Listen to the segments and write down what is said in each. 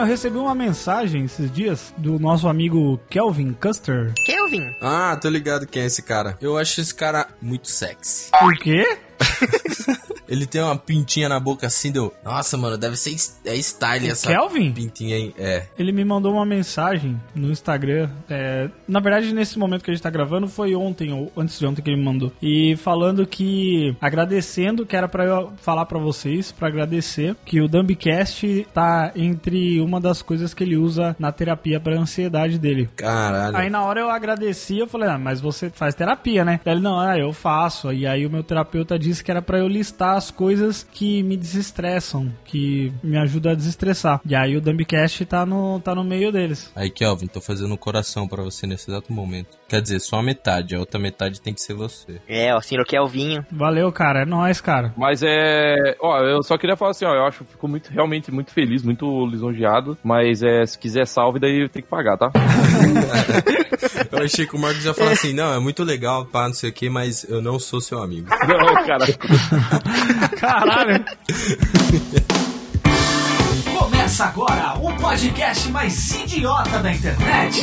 Cara, eu recebi uma mensagem esses dias do nosso amigo Kelvin Custer. Kelvin? Ah, tô ligado quem é esse cara. Eu acho esse cara muito sexy. O quê? Ele tem uma pintinha na boca assim, deu. Nossa, mano, deve ser é style O essa Kelvin? pintinha aí. É. Ele me mandou uma mensagem no Instagram. é, na verdade, nesse momento que a gente tá gravando, foi ontem, ou antes de ontem que ele me mandou. E falando que. Agradecendo, que era pra eu falar pra vocês, pra agradecer, que o Dumbcast tá entre uma das coisas que ele usa na terapia pra ansiedade dele. Caralho. Aí na hora eu agradeci, eu falei, ah, mas você faz terapia, né? Daí ele, não, ah, eu faço. E aí o meu terapeuta disse que era pra eu listar as coisas que me desestressam, que me ajudam a desestressar. E aí o Dumbcast tá no, tá no meio deles. Aí, Kelvin, tô fazendo um coração pra você nesse exato momento. Quer dizer, só a metade, a outra metade tem que ser você. É, o senhor Kelvinho. Valeu, cara, é nóis, cara. Mas é. Ó, eu só queria falar assim, ó, eu acho que fico muito, realmente muito feliz, muito lisonjeado. Mas é, se quiser salve, daí tem que pagar, tá? Eu achei que o Marcos ia falar assim, não, é muito legal, pá, não sei o que, mas eu não sou seu amigo. Não, cara. Caralho. Começa agora o podcast mais idiota da internet.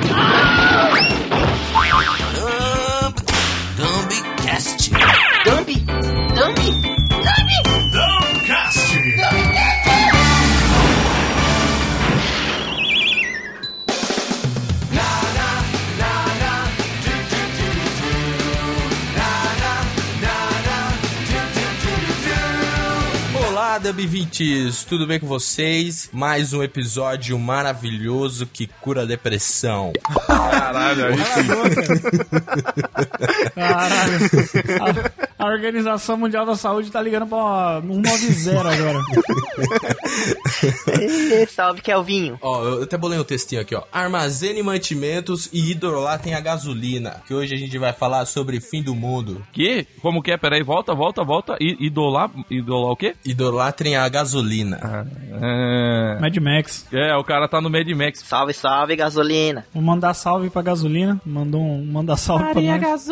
sub-20s, tudo bem com vocês? Mais um episódio maravilhoso que cura a depressão. Caralho, aí. Caralho. A, a, Organização Mundial da Saúde tá ligando pra 190 agora. Salve, Kelvinho. É ó, eu até bolei um textinho aqui, ó. Armazene mantimentos e hidrolatem a gasolina. Que hoje a gente vai falar sobre fim do mundo. Que? Como que é? Peraí, volta, volta, volta. I idolar, idolar o quê? Idolar a gasolina. É... Mad Max. é, o cara tá no Mad Max. Salve, salve, gasolina. Vou mandar salve pra gasolina. Mandou um manda salve pra nós.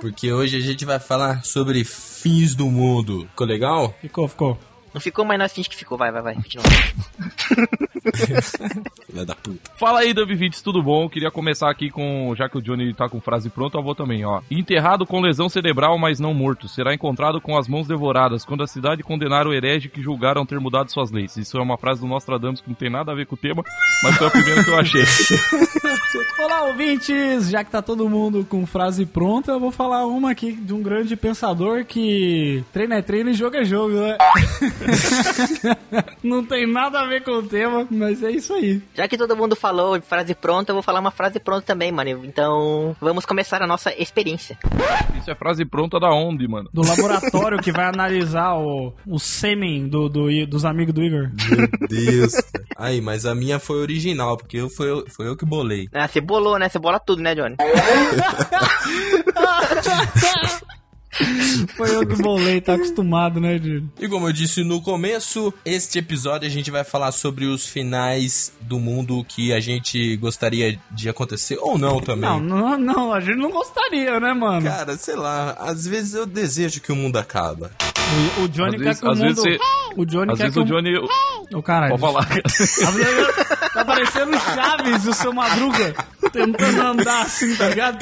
Porque hoje a gente vai falar sobre fins do mundo. Ficou legal? Ficou, ficou. Não ficou, mas nós finge que ficou. Vai, vai, vai. Continua. Filha da puta. Fala aí, Dub20, tudo bom? Queria começar aqui com, já que o Johnny tá com frase pronta, eu vou também, ó. Enterrado com lesão cerebral, mas não morto, será encontrado com as mãos devoradas, quando a cidade condenar o herege que julgaram ter mudado suas leis. Isso é uma frase do Nostradamus que não tem nada a ver com o tema, mas foi a primeira que eu achei. Olá, ouvintes! Já que tá todo mundo com frase pronta, eu vou falar uma aqui de um grande pensador que treino é treino e jogo é jogo, né? Não tem nada a ver com o tema, mas é isso aí. Já que todo mundo falou de frase pronta, eu vou falar uma frase pronta também, mano. Então, vamos começar a nossa experiência. Isso é frase pronta da onde, mano? Do laboratório que vai analisar o, o sêmen do, do, I- dos amigos do Igor. Meu Deus. cara. Aí, mas a minha foi original, porque eu, foi, eu- foi eu que bolei. Ah, você bolou, né? Você bola tudo, né, Johnny? Foi eu que bolei, tá acostumado, né, de... E como eu disse no começo, este episódio a gente vai falar sobre os finais do mundo que a gente gostaria de acontecer ou não também. Não, não, não, a gente não gostaria, né, mano? Cara, sei lá, às vezes eu desejo que o mundo acaba. O, o Johnny Às quer vezes- que o mundo... vezes O Johnny Às quer vezes que o Johnny... O caralho. Pode falar. Tá parecendo o Chaves e o seu Madruga tentando andar assim, tá ligado?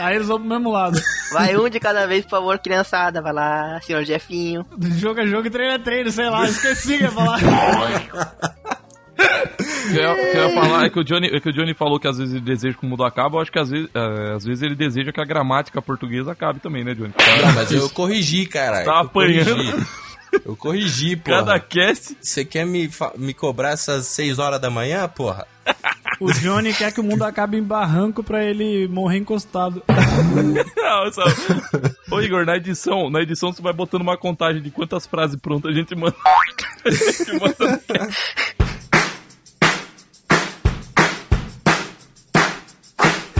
Aí eles vão pro mesmo lado. Vai um de cada vez, por favor, criançada. Vai lá, senhor Jefinho. Jogo é jogo e treino é treino, sei lá, esqueci que ia falar. O que eu, que eu ia falar é que o Johnny, é que o Johnny falou que às vezes ele deseja que o mundo acabe, eu acho que às vezes, é, às vezes ele deseja que a gramática portuguesa acabe também, né, Johnny? Não, mas eu corrigi, cara. Tá eu corrigi. apanhando. Eu corrigi, Cada porra. cast. Você quer me, me cobrar essas 6 horas da manhã, porra? O Johnny quer que o mundo acabe em barranco pra ele morrer encostado. Não, só... Ô Igor, na edição, na edição você vai botando uma contagem de quantas frases prontas a gente manda. A gente manda...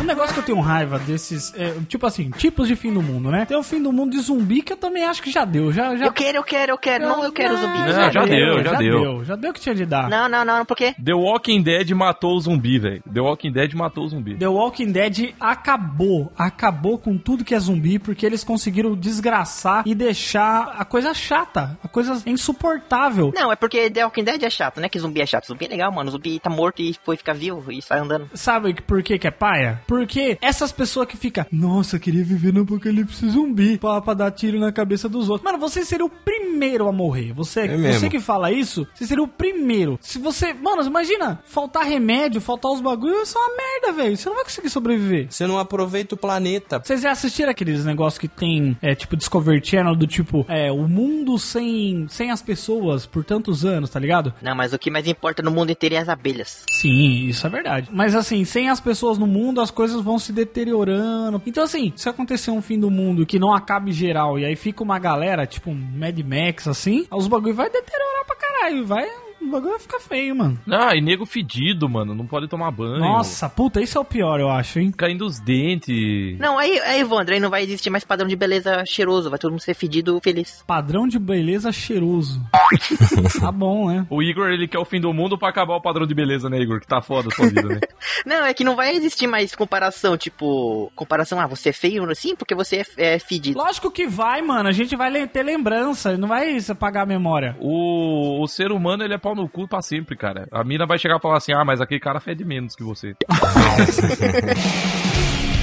Um negócio que eu tenho raiva desses, é, tipo assim, tipos de fim do mundo, né? Tem o fim do mundo de zumbi que eu também acho que já deu. Já, já... Eu quero, eu quero, eu quero. Não, eu quero zumbi. Não, já deu, já deu. Já deu o que tinha de dar. Não, não, não, por quê? The Walking Dead matou o zumbi, velho. The Walking Dead matou o zumbi. The Walking Dead acabou, acabou com tudo que é zumbi, porque eles conseguiram desgraçar e deixar a coisa chata, a coisa insuportável. Não, é porque The Walking Dead é chato, né? Que zumbi é chato. Zumbi é legal, mano. Zumbi tá morto e foi ficar vivo e sai andando. Sabe por que que é paia? Porque essas pessoas que ficam, nossa, queria viver no apocalipse zumbi pra, pra dar tiro na cabeça dos outros. Mano, você seria o primeiro a morrer. Você, É mesmo. você que fala isso, você seria o primeiro. Se você, mano, imagina, faltar remédio, faltar os bagulhos, isso é uma merda, velho. Você não vai conseguir sobreviver. Você não aproveita o planeta. Vocês já assistiram aqueles negócios que tem, é, tipo, Discovery Channel, do tipo, é, o mundo sem, sem as pessoas por tantos anos, tá ligado? Não, mas o que mais importa no mundo inteiro é as abelhas. Sim, isso é verdade. Mas assim, sem as pessoas no mundo, as coisas vão se deteriorando. Então, assim, se acontecer um fim do mundo que não acabe geral e aí fica uma galera, tipo um Mad Max, assim, os bagulho vai deteriorar pra caralho. Vai. O bagulho vai ficar feio, mano. Ah, e nego fedido, mano. Não pode tomar banho. Nossa, puta, isso é o pior, eu acho, hein? Caindo os dentes. Não, aí, aí, Evandro, aí não vai existir mais padrão de beleza cheiroso. Vai todo mundo ser fedido feliz. Padrão de beleza cheiroso. tá bom, né? O Igor, ele quer o fim do mundo pra acabar o padrão de beleza, né, Igor? Que tá foda a sua vida, né? Não, é que não vai existir mais comparação, tipo, comparação, ah, você é feio assim porque você é, é fedido. Lógico que vai, mano. A gente vai ter lembrança, não vai apagar a memória. O, o ser humano, ele é pau no cu pra sempre, cara. A mina vai chegar e falar assim, ah, mas aquele cara fede menos que você.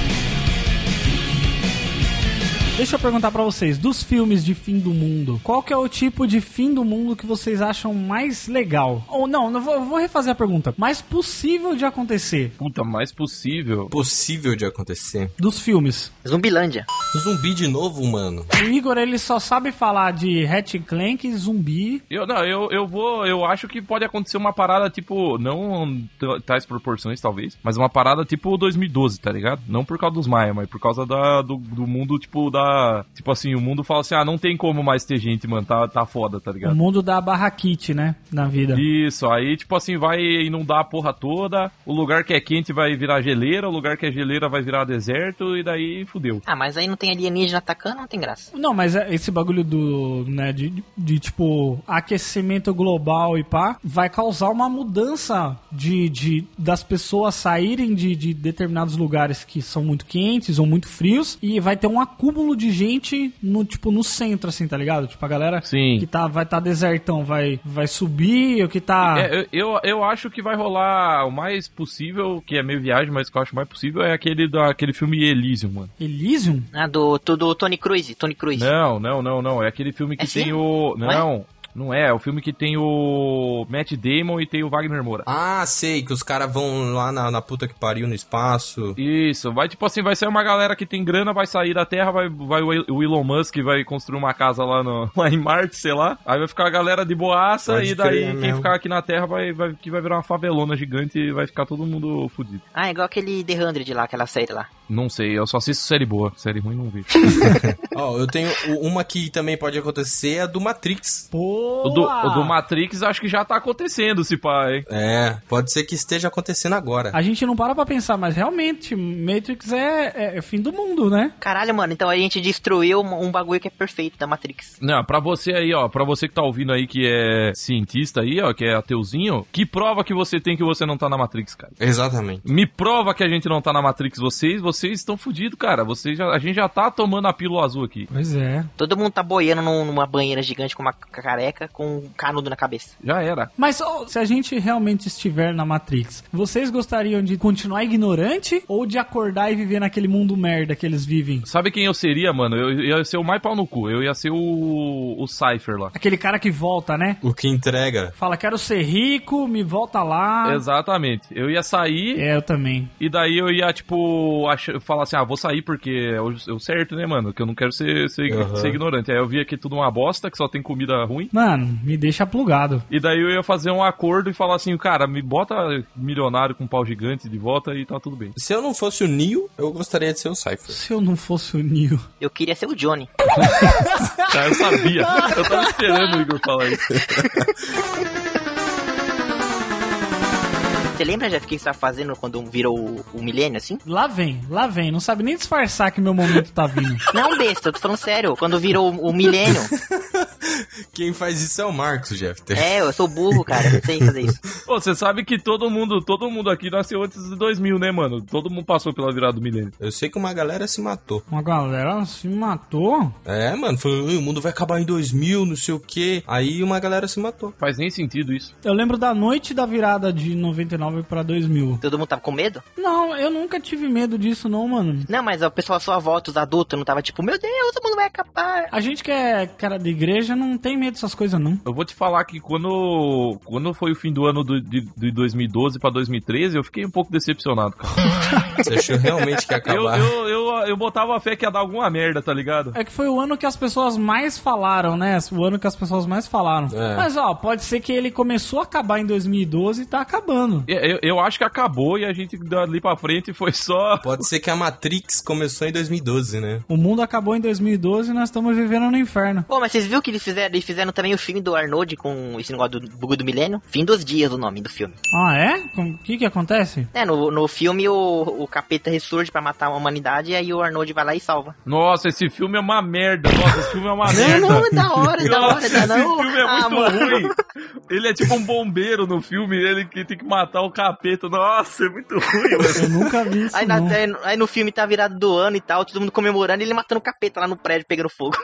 Deixa eu perguntar pra vocês, dos filmes de fim do mundo, qual que é o tipo de fim do mundo que vocês acham mais legal? Ou não, não vou, eu vou refazer a pergunta. Mais possível de acontecer Puta, mais possível. Possível de acontecer. dos filmes. Zumbilândia. Zumbi de novo, mano. O Igor, ele só sabe falar de Hatch Clank, zumbi. Eu, não, eu, eu vou. Eu acho que pode acontecer uma parada tipo. Não tais proporções, talvez. Mas uma parada tipo 2012, tá ligado? Não por causa dos Maia, mas por causa da, do, do mundo, tipo, da. Tipo assim, o mundo fala assim: ah, não tem como mais ter gente, mano. Tá, tá foda, tá O ligado? mundo da barraquite, né? Na vida. Isso, aí, tipo assim, vai inundar a porra toda. O lugar que é quente vai virar geleira, o lugar que é geleira vai virar deserto, e daí fudeu. Ah, mas aí não tem alienígena atacando, não tem graça. Não, mas é- esse bagulho do, né, de, de, de, tipo, aquecimento global e pá, vai causar uma mudança de, de das pessoas saírem de, de determinados lugares que são muito quentes ou muito frios e vai ter um acúmulo de gente no, tipo, no centro, assim, tá ligado? Tipo, a galera Sim. que tá, vai tá desertão vai, vai subir, o que tá... É, eu, eu, eu acho que vai rolar o mais possível, que é meio viagem, mas que eu acho mais possível, é aquele daquele filme Elysium, mano. Elysium? Ah, do, do, do Tony Cruise, Tony Cruise. Não, não, não, não. É aquele filme que É tem sim? o. Não é? Não, é. É o filme que tem o Matt Damon e tem o Wagner Moura. Ah, sei, que os caras vão lá na, na puta que pariu no espaço. Isso, vai tipo assim, vai ser uma galera que tem grana, vai sair da Terra, vai, vai o Elon Musk vai construir uma casa lá, no, lá em Marte, sei lá. Aí vai ficar a galera de boaça Pode e daí crer, quem mesmo. ficar aqui na Terra vai, vai, que vai virar uma favelona gigante e vai ficar todo mundo fudido. Ah, igual aquele The 100 lá, aquela série lá. Não sei, eu só assisto série boa, série ruim não vi. Ó, eu tenho uma que também pode acontecer, é a do Matrix. Pô! O do, o do Matrix acho que já tá acontecendo, se pá, hein? É, pode ser que esteja acontecendo agora. A gente não para pra pensar, mas realmente, Matrix é, é fim do mundo, né? Caralho, mano, então a gente destruiu um, um bagulho que é perfeito da Matrix. Não, pra você aí, ó, pra você que tá ouvindo aí que é cientista aí, ó, que é ateuzinho, que prova que você tem que você não tá na Matrix, cara? Exatamente. Me prova que a gente não tá na Matrix, vocês, vocês estão fudidos, cara. Vocês já, a gente já tá tomando a pílula azul aqui. Pois é. Todo mundo tá boiando num- numa banheira gigante com uma careca com um canudo na cabeça. Já era. Mas ó, se a gente realmente estiver na Matrix, vocês gostariam de continuar ignorante ou de acordar e viver naquele mundo merda que eles vivem? Sabe quem eu seria, mano? Eu ia ser o mais pau no cu. Eu ia ser o, o Cypher lá. Aquele cara que volta, né? O que entrega. Fala, quero ser rico, me volta lá. Exatamente. Eu ia sair É, eu também. e daí eu ia, tipo, ach- falar assim, ah, vou sair porque é o, é certo, né, mano? Que eu não quero ser, ser, Aham. ser ignorante. Aí eu via que tudo uma bosta, que só tem comida ruim. Mano, me deixa plugado. E daí eu ia fazer um acordo e falar assim, cara, me bota milionário com pau gigante de volta e tá tudo bem. Se eu não fosse o Neo, eu gostaria de ser o Cypher. Se eu não fosse o Neo. Eu queria ser o Johnny. Cara, eu sabia. Eu tava esperando o Igor falar isso. Você lembra, Jeff, o que você tava fazendo quando virou o, o milênio, assim? Lá vem, lá vem. Não sabe nem disfarçar que meu momento tá vindo. Não, besta, eu tô falando sério. Quando virou o, o milênio. Quem faz isso é o Marcos, Jeff. É, eu sou burro, cara. Eu não sei fazer isso. Pô, você sabe que todo mundo, todo mundo aqui nasceu antes de 2000, né, mano? Todo mundo passou pela virada do milênio. Eu sei que uma galera se matou. Uma galera se matou. É, mano, falou, "Ui, o mundo vai acabar em 2000, não sei o quê. Aí uma galera se matou. Faz nem sentido isso. Eu lembro da noite da virada de 99 pra 2000. Todo mundo tava com medo? Não, eu nunca tive medo disso, não, mano. Não, mas o pessoal à sua volta, os adultos, não tava tipo, meu Deus, o mundo vai acabar. A gente que é cara de igreja não tem medo dessas coisas, não. Eu vou te falar que quando, quando foi o fim do ano do, de, de 2012 pra 2013, eu fiquei um pouco decepcionado, cara. Você achou realmente que ia Eu, acabar? eu, eu, eu botava fé que ia dar alguma merda, tá ligado? É que foi o ano que as pessoas mais falaram, né? O ano que as pessoas mais falaram. É. Mas, ó, pode ser que ele começou a acabar em 2012 e tá acabando. Eu, eu acho que acabou e a gente dali pra frente foi só. Pode ser que a Matrix começou em 2012, né? O mundo acabou em 2012 e nós estamos vivendo no inferno. Pô, mas vocês viram que eles fizeram, eles fizeram também o filme do Arnold com esse negócio do bug do milênio? Fim dos dias, o nome do filme. Ah, é? O que que acontece? É, no, no filme o, o capeta ressurge pra matar a humanidade e aí o Arnold vai lá e salva. Nossa, esse filme é uma merda. Nossa, esse filme é uma merda. Não, não, é da hora, é da hora, Nossa, esse não. filme é Ah, muito mano. ruim. Ele é tipo um bombeiro no filme, ele que tem que matar o capeta. Nossa, é muito ruim, mano. Eu nunca vi isso, Aí, na- aí no filme tá virado do ano e tal, todo mundo comemorando e ele matando o capeta lá no prédio pegando fogo.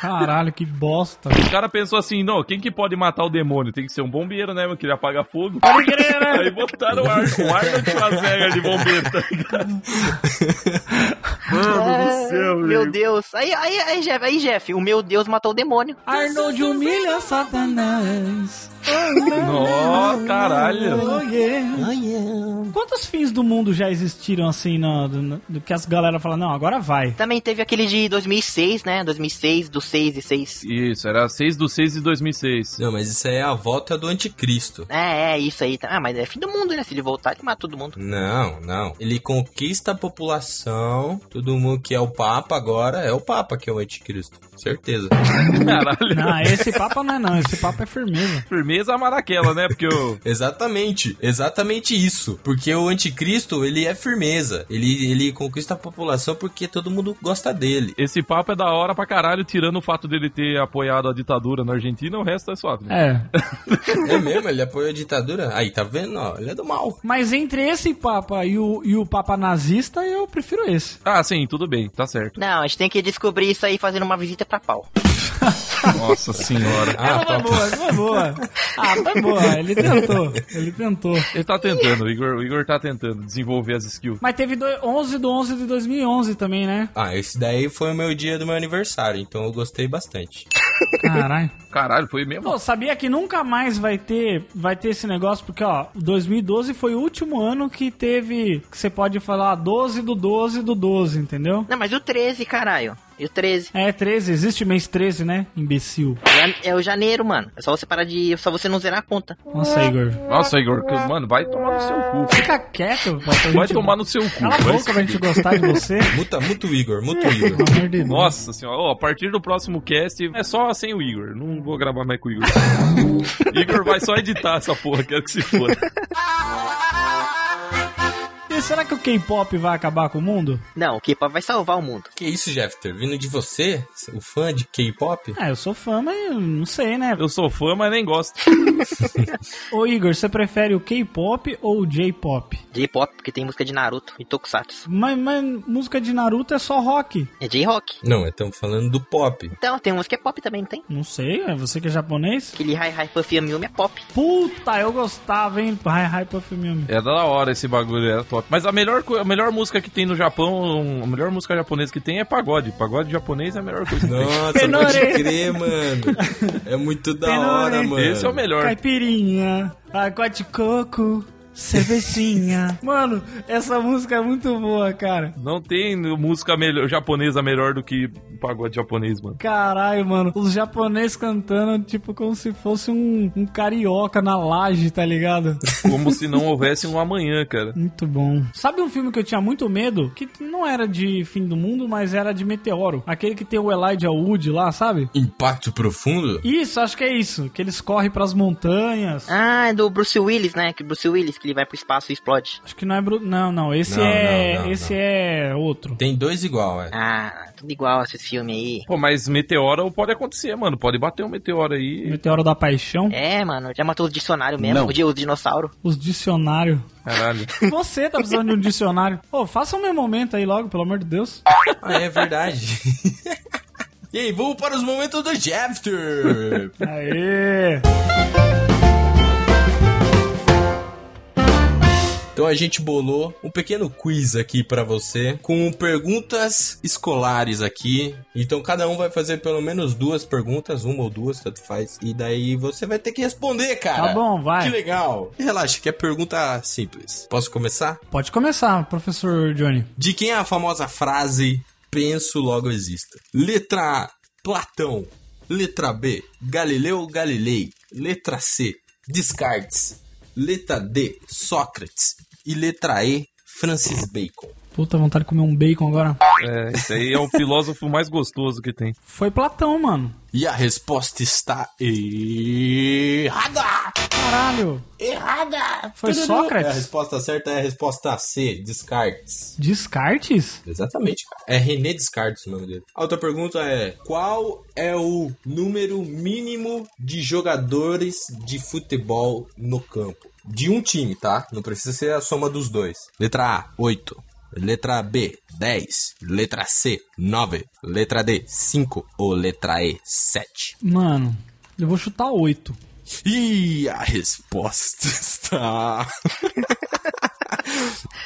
Caralho, que bosta. O cara pensou assim, não, quem que pode matar o demônio? Tem que ser um bombeiro, né? Que ele apaga fogo. Pode crer, né? Aí botaram o, Ar o Arnold Schwarzenegger de bombeiro, tá ligado? Mano meu. Deus. Aí, aí, aí, Jeff, aí, Jeff, o meu Deus matou o demônio. Arnold humilha Satanás. Nossa, caralho. Oh, yeah. Quantos fins do mundo já existiram assim, no, do, do que as galera fala, não, agora vai. Também teve aquele de 2006, né? 2006, do 6 e 6. Isso, era 6 do 6 de 2006. Não, mas isso aí é a volta do anticristo. É, é, isso aí. Ah, mas é fim do mundo, né? Se ele voltar, ele mata todo mundo. Não, não. Ele conquista a população. Todo mundo que é o Papa agora é o Papa que é o anticristo. Certeza. Caralho. Não, esse papo não é não, esse papo é firmeza. Firmeza maraquela, né? Porque o. Exatamente, exatamente isso. Porque o anticristo, ele é firmeza. Ele, ele conquista a população porque todo mundo gosta dele. Esse papo é da hora pra caralho, tirando o fato dele ter apoiado a ditadura na Argentina, o resto é suave. né? É. É mesmo? Ele apoia a ditadura? Aí, tá vendo? Ó, ele é do mal. Mas entre esse papa e o, e o papa nazista, eu prefiro esse. Ah, sim, tudo bem, tá certo. Não, a gente tem que descobrir isso aí fazendo uma visita pra pau. Nossa senhora. Ah, foi tá. boa, foi boa. Ah, foi boa, ele tentou, ele tentou. Ele tá tentando, o Igor, o Igor tá tentando desenvolver as skills. Mas teve do, 11 do 11 de 2011 também, né? Ah, esse daí foi o meu dia do meu aniversário, então eu gostei bastante. Caralho. Caralho, foi mesmo? Pô, sabia que nunca mais vai ter, vai ter esse negócio, porque, ó, 2012 foi o último ano que teve, que você pode falar 12 do 12 do 12, entendeu? Não, mas o 13, caralho. E o 13? É, 13, existe mês 13, né? Imbecil. Jan- É o janeiro, mano. É só você parar de. É só você não zerar a conta. Nossa, Igor. Nossa, Igor, que- mano, vai tomar no seu cu. Fica quieto, Vai gente- tomar no seu cu. Cala a vai boca pra gente gostar de você. Muta, muta o Igor, muta o Igor. Nossa senhora, Ó, a partir do próximo cast é só sem o Igor. Não vou gravar mais com o Igor. Igor vai só editar essa porra, quero que se for. Será que o K-pop vai acabar com o mundo? Não, o K-pop vai salvar o mundo. Que isso, Jeffter? Vindo de você? O fã de K-pop? Ah, eu sou fã, mas não sei, né? Eu sou fã, mas nem gosto. Ô Igor, você prefere o K-pop ou o J-pop? J-pop, porque tem música de Naruto e Tokusatsu. Mas, mas música de Naruto é só rock. É J-rock. Não, estamos falando do pop. Então, tem música que é pop também, não tem? Não sei, é você que é japonês? Aquele Hi Hi Puffy Yumi é pop. Puta, eu gostava, hein? Hi Hi Puffy Mimi. É da hora esse bagulho, é top. Mas a melhor, a melhor música que tem no Japão, a melhor música japonesa que tem é pagode. Pagode japonês é a melhor coisa que tem. Nossa, Penore. pode crer, mano. É muito da Penore. hora, mano. Esse é o melhor. Caipirinha, água de coco, cervecinha. Mano, essa música é muito boa, cara. Não tem música melhor, japonesa melhor do que pagode japonês, mano. Caralho, mano. Os japoneses cantando, tipo, como se fosse um, um carioca na laje, tá ligado? Como se não houvesse um amanhã, cara. Muito bom. Sabe um filme que eu tinha muito medo? Que não era de fim do mundo, mas era de meteoro. Aquele que tem o Elijah Wood lá, sabe? Impacto profundo? Isso, acho que é isso. Que eles correm pras montanhas. Ah, é do Bruce Willis, né? Que Bruce Willis, que ele vai pro espaço e explode. Acho que não é Bruce. Não, não. Esse Não, é. não, não, esse não. é outro. Tem dois igual, é. Ah, tudo igual esses filmes aí. Pô, mas meteoro pode acontecer, mano. Pode bater um meteoro aí. Meteoro da Paixão. É, mano, já matou os dicionários mesmo, o, di- os dinossauros. Os dicionários. Caralho. Você tá precisando de um dicionário. Ô, faça o meu momento aí logo, pelo amor de Deus. Ah, é verdade. e aí, vamos para os momentos do Jeffter. Aê! Então a gente bolou um pequeno quiz aqui pra você com perguntas escolares aqui. Então cada um vai fazer pelo menos duas perguntas, uma ou duas, tanto faz. E daí você vai ter que responder, cara. Tá bom, vai. Que legal. Relaxa, que é pergunta simples. Posso começar? Pode começar, professor Johnny. De quem é a famosa frase penso logo existo? Letra A, Platão. Letra B, Galileu Galilei. Letra C, Descartes. Letra D, Sócrates. E letra E, Francis Bacon. Puta vontade de comer um bacon agora. É, esse aí é o filósofo mais gostoso que tem. Foi Platão, mano. E a resposta está errada! Caralho. Errada! Foi Sócrates? A resposta certa é a resposta C, Descartes. Descartes? Exatamente, cara. É René Descartes o nome dele. A outra pergunta é: qual é o número mínimo de jogadores de futebol no campo? De um time, tá? Não precisa ser a soma dos dois. Letra A, 8. Letra B, 10. Letra C, 9. Letra D, 5. Ou letra E, 7. Mano, eu vou chutar oito. E a resposta está.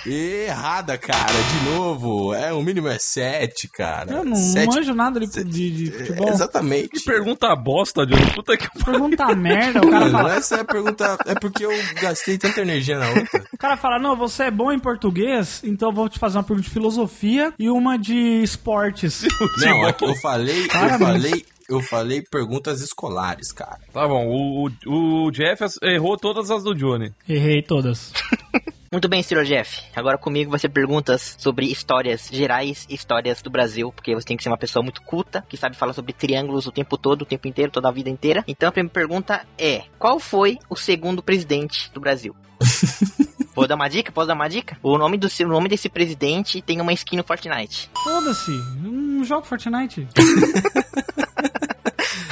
Errada, cara, de novo. É, o mínimo é 7, cara. Eu não Sete- manjo nada de, de, de futebol. Exatamente. Que pergunta bosta, Johnny. Puta que pariu. Pergunta merda, o cara fala. essa é a pergunta. É porque eu gastei tanta energia na outra. O cara fala, não, você é bom em português, então eu vou te fazer uma pergunta de filosofia e uma de esportes. Não, é que eu falei, eu falei, eu falei perguntas escolares, cara. Tá bom, o, o, o Jeff errou todas as do Johnny. Errei todas. Muito bem, Sr. Jeff. Agora comigo vai ser perguntas sobre histórias gerais e histórias do Brasil, porque você tem que ser uma pessoa muito culta, que sabe falar sobre triângulos o tempo todo, o tempo inteiro, toda a vida inteira. Então a primeira pergunta é: qual foi o segundo presidente do Brasil? Vou dar uma dica? Posso dar uma dica? O nome, do, o nome desse presidente tem uma skin no Fortnite. Foda-se, não jogo Fortnite.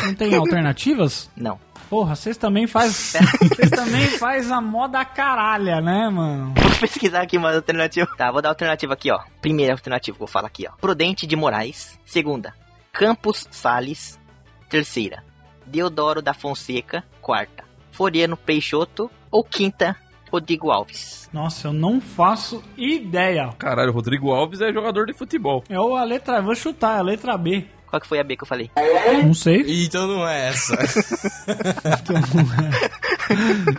não tem alternativas? Não. Porra, vocês também faz, vocês também faz a moda caralha, né, mano? Vou pesquisar aqui uma alternativa. Tá, vou dar alternativa aqui, ó. Primeira alternativa que eu vou falar aqui, ó. Prudente de Moraes. Segunda, Campos Sales. Terceira, Deodoro da Fonseca. Quarta, Floriano Peixoto. Ou quinta, Rodrigo Alves. Nossa, eu não faço ideia. Caralho, o Rodrigo Alves é jogador de futebol. É o- a letra, eu vou chutar, é a letra B. Qual que foi a B que eu falei? Não sei. Então não é essa.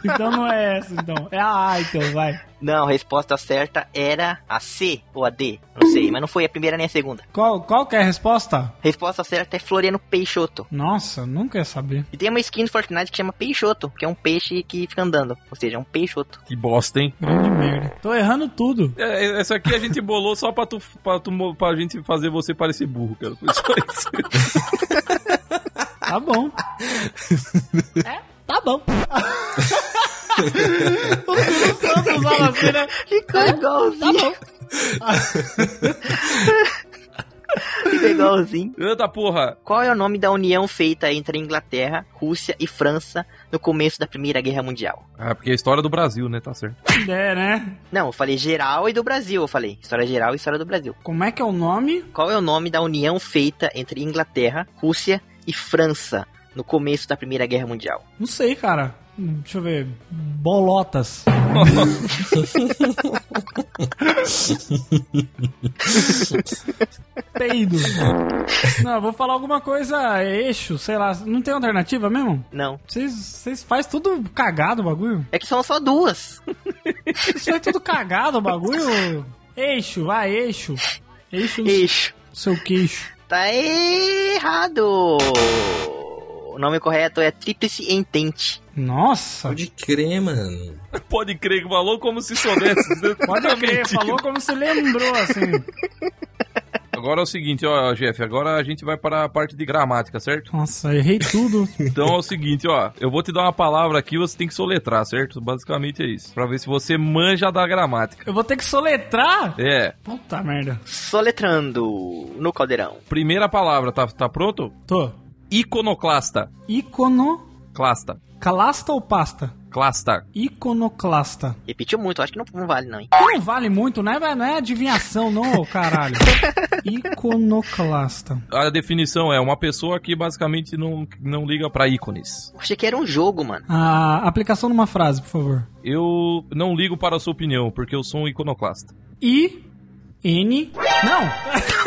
Então não é essa, então. É a A, então, vai. Não, a resposta certa era a C ou a D. Não sei, mas não foi a primeira nem a segunda. Qual, qual que é a resposta? A resposta certa é Floriano Peixoto. Nossa, nunca ia saber. E tem uma skin no Fortnite que chama Peixoto, que é um peixe que fica andando. Ou seja, é um peixoto. Que bosta, hein? Grande merda. Tô errando tudo. É, é, essa aqui a gente bolou só pra, tu, pra, tu, pra gente fazer você parecer burro, cara. Foi só isso. Tá bom. É, tá bom. o Silvio Santos usava assim, né? Ficou igualzinho. Ficou igualzinho. Anda, porra. Qual é o nome da união feita entre Inglaterra, Rússia e França no começo da Primeira Guerra Mundial? Ah, porque é a história do Brasil, né? Tá certo. É, né? Não, eu falei geral e do Brasil, eu falei. História geral e história do Brasil. Como é que é o nome? Qual é o nome da união feita entre Inglaterra, Rússia e França no começo da Primeira Guerra Mundial? Não sei, cara. Deixa eu ver. Bolotas. Peido. Não, eu vou falar alguma coisa eixo, sei lá. Não tem alternativa mesmo? Não. Vocês, fazem tudo cagado o bagulho? É que são só duas. Vocês fazem tudo cagado o bagulho? Eixo, vai, eixo. Eixo Eixo. seu queixo. Tá errado. O nome correto é Tríplice Entente. Nossa. Pode crer, mano. Pode crer que falou como se soubesse. Pode crer, falou como se lembrou, assim. agora é o seguinte, ó, Jeff, agora a gente vai para a parte de gramática, certo? Nossa, errei tudo. Então é o seguinte, ó, eu vou te dar uma palavra aqui, você tem que soletrar, certo? Basicamente é isso. Pra ver se você manja da gramática. Eu vou ter que soletrar? É, Puta merda. Soletrando no caldeirão. primeira palavra, tá, tá pronto? Tô. Iconoclasta. Icono... Clasta. Calasta ou pasta? Clasta. Iconoclasta. Repetiu muito, acho que não, não vale não, hein? Não vale muito, né? Não é adivinhação, não, ô caralho. Iconoclasta. A definição é uma pessoa que basicamente não, não liga pra ícones. Achei que era um jogo, mano. A aplicação numa frase, por favor. Eu não ligo para a sua opinião, porque eu sou um iconoclasta. I... N... Não!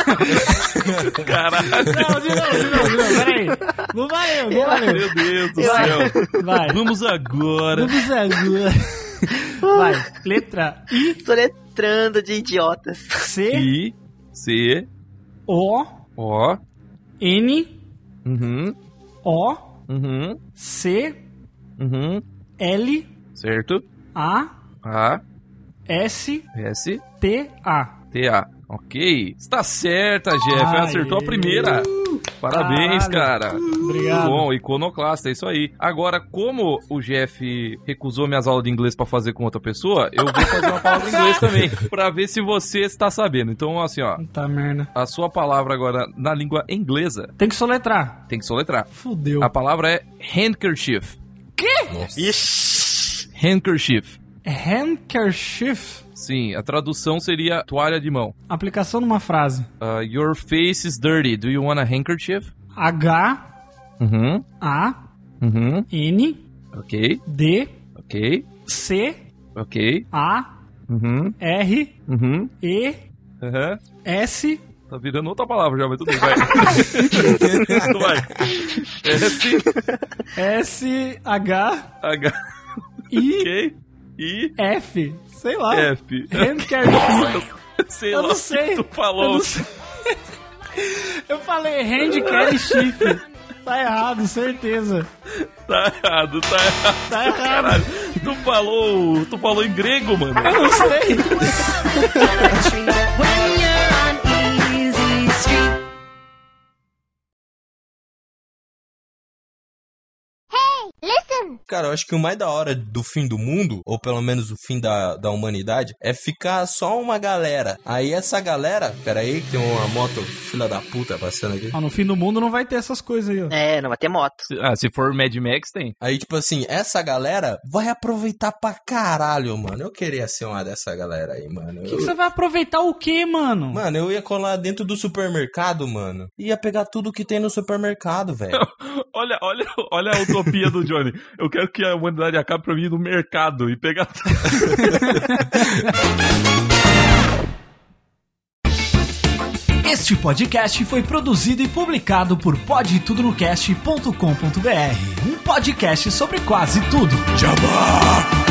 Caralho, Não, de novo, de novo, de novo, peraí. Não valeu, não valeu. meu Deus do céu. Vai. Vamos agora. Vamos agora. Vai. Letra I, Soletrando de idiotas. C, I, C, O, O, N, uhum, O, uhum, C, uhum, L, certo? A, A, S, S, T, A. T, A. Ok. Está certa, Jeff. Aê. Acertou a primeira. Parabéns, Caralho. cara. Obrigado. Bom, iconoclasta, é isso aí. Agora, como o Jeff recusou minhas aulas de inglês pra fazer com outra pessoa, eu vou fazer uma palavra em inglês também, pra ver se você está sabendo. Então, assim, ó, Puta merda. a sua palavra agora na língua inglesa Tem que soletrar. tem que soletrar. Fudeu. A palavra é handkerchief. Ixi. Handkerchief. Handkerchief. Sim, a tradução seria toalha de mão. Aplicação numa frase. Uh, your face is dirty. Do you want a handkerchief? H, Uhum, A, uhum. N, Ok, D, ok, C, ok. A, Uhum, R, uhum. E. S, Tá virando outra palavra já, mas tudo bem, vai. vai. S, S, H, H, I, ok, I, F. Sei lá. F. Handkerchief. Sei Eu lá não o que sei. tu Eu, falou. não sei. Eu falei handkerchief. Tá errado, certeza. Tá errado, tá errado. Tá errado. Caralho, tu falou, tu falou em grego, mano. Eu não sei. Cara, eu acho que o mais da hora do fim do mundo, ou pelo menos o fim da, da humanidade, é ficar só uma galera. Aí essa galera. Pera aí, que tem uma moto filha da puta passando aqui. Ah, no fim do mundo não vai ter essas coisas aí, ó. É, não vai ter moto. Ah, se for Mad Max, tem. Aí, tipo assim, essa galera vai aproveitar pra caralho, mano. Eu queria ser uma dessa galera aí, mano. Que Eu- que você vai aproveitar o quê, mano? Mano, eu ia colar dentro do supermercado, mano. Ia pegar tudo que tem no supermercado, velho. Olha, olha, olha a utopia do Johnny. Eu quero que a humanidade acabe pra mim ir no mercado e pegar. Este podcast foi produzido e publicado por podtudonocast.com.br, um podcast sobre quase tudo. Jabá!